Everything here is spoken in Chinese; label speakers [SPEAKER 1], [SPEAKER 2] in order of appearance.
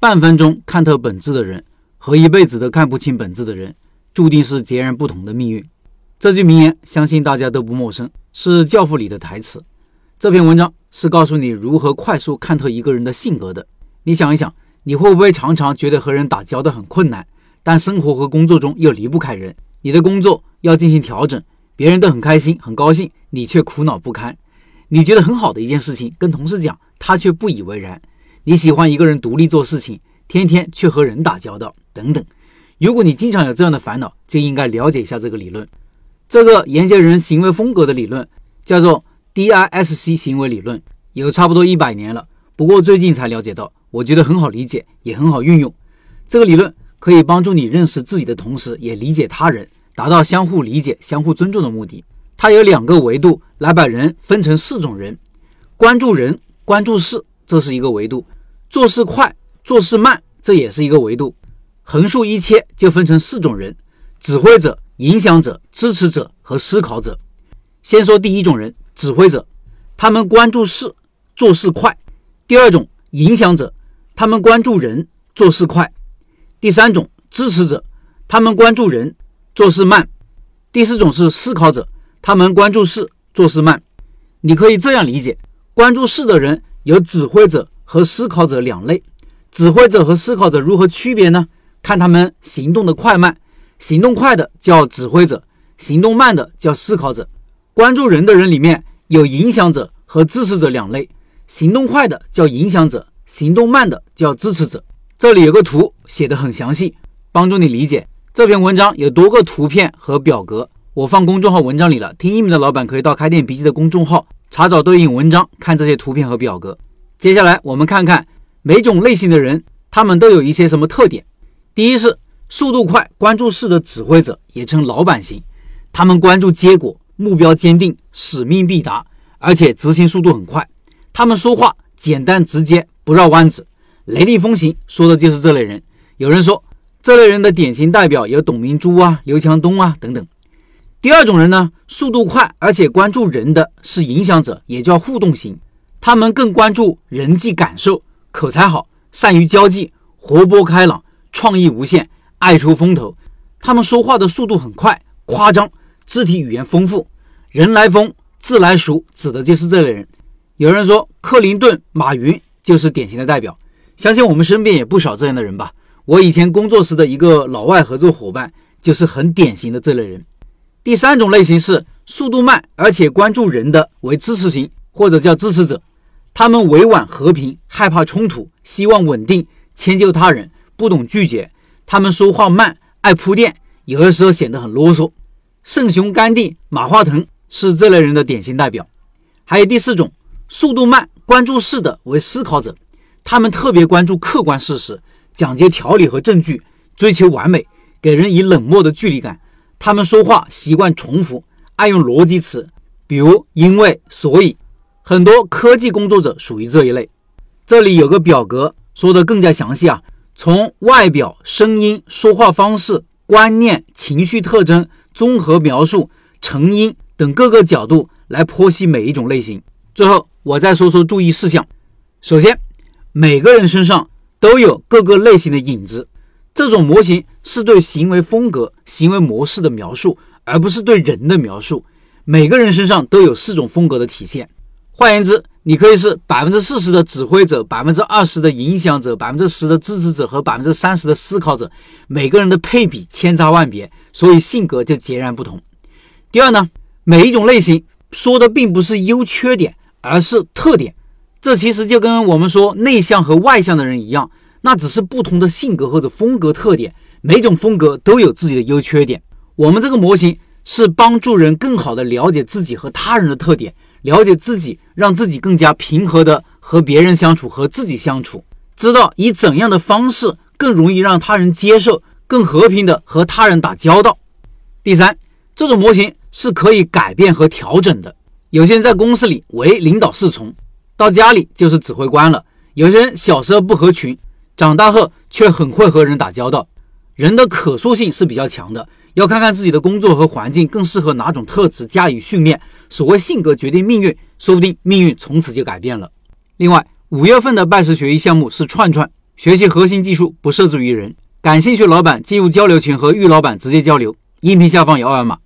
[SPEAKER 1] 半分钟看透本质的人和一辈子都看不清本质的人，注定是截然不同的命运。这句名言相信大家都不陌生，是《教父》里的台词。这篇文章是告诉你如何快速看透一个人的性格的。你想一想，你会不会常常觉得和人打交道很困难，但生活和工作中又离不开人？你的工作要进行调整，别人都很开心、很高兴，你却苦恼不堪。你觉得很好的一件事情，跟同事讲，他却不以为然。你喜欢一个人独立做事情，天天却和人打交道，等等。如果你经常有这样的烦恼，就应该了解一下这个理论。这个研究人行为风格的理论叫做。DISC 行为理论有差不多一百年了，不过最近才了解到，我觉得很好理解，也很好运用。这个理论可以帮助你认识自己的同时，也理解他人，达到相互理解、相互尊重的目的。它有两个维度来把人分成四种人：关注人、关注事，这是一个维度；做事快、做事慢，这也是一个维度。横竖一切就分成四种人：指挥者、影响者、支持者和思考者。先说第一种人。指挥者，他们关注事，做事快；第二种影响者，他们关注人，做事快；第三种支持者，他们关注人，做事慢；第四种是思考者，他们关注事，做事慢。你可以这样理解：关注事的人有指挥者和思考者两类。指挥者和思考者如何区别呢？看他们行动的快慢。行动快的叫指挥者，行动慢的叫思考者。关注人的人里面。有影响者和支持者两类，行动快的叫影响者，行动慢的叫支持者。这里有个图写的很详细，帮助你理解这篇文章有多个图片和表格，我放公众号文章里了。听音频的老板可以到开店笔记的公众号查找对应文章，看这些图片和表格。接下来我们看看每种类型的人，他们都有一些什么特点。第一是速度快、关注事的指挥者，也称老板型，他们关注结果。目标坚定，使命必达，而且执行速度很快。他们说话简单直接，不绕弯子，雷厉风行，说的就是这类人。有人说，这类人的典型代表有董明珠啊、刘强东啊等等。第二种人呢，速度快而且关注人的是影响者，也叫互动型。他们更关注人际感受，口才好，善于交际，活泼开朗，创意无限，爱出风头。他们说话的速度很快，夸张。肢体语言丰富，人来疯，自来熟，指的就是这类人。有人说，克林顿、马云就是典型的代表。相信我们身边也不少这样的人吧。我以前工作时的一个老外合作伙伴，就是很典型的这类人。第三种类型是速度慢而且关注人的，为支持型或者叫支持者。他们委婉和平，害怕冲突，希望稳定，迁就他人，不懂拒绝。他们说话慢，爱铺垫，有的时候显得很啰嗦。圣雄甘地、马化腾是这类人的典型代表。还有第四种，速度慢、关注事的为思考者，他们特别关注客观事实，讲究条理和证据，追求完美，给人以冷漠的距离感。他们说话习惯重复，爱用逻辑词，比如因为、所以。很多科技工作者属于这一类。这里有个表格，说的更加详细啊，从外表、声音、说话方式、观念、情绪特征。综合描述成因等各个角度来剖析每一种类型。最后，我再说说注意事项。首先，每个人身上都有各个类型的影子。这种模型是对行为风格、行为模式的描述，而不是对人的描述。每个人身上都有四种风格的体现。换言之，你可以是百分之四十的指挥者，百分之二十的影响者，百分之十的支持者和百分之三十的思考者。每个人的配比千差万别，所以性格就截然不同。第二呢，每一种类型说的并不是优缺点，而是特点。这其实就跟我们说内向和外向的人一样，那只是不同的性格或者风格特点。每种风格都有自己的优缺点。我们这个模型是帮助人更好的了解自己和他人的特点。了解自己，让自己更加平和的和别人相处，和自己相处，知道以怎样的方式更容易让他人接受，更和平的和他人打交道。第三，这种模型是可以改变和调整的。有些人在公司里为领导侍从，到家里就是指挥官了；有些人小时候不合群，长大后却很会和人打交道。人的可塑性是比较强的。要看看自己的工作和环境更适合哪种特质加以训练。所谓性格决定命运，说不定命运从此就改变了。另外，五月份的拜师学艺项目是串串，学习核心技术不设置于人。感兴趣老板进入交流群和玉老板直接交流。音频下方有二维码。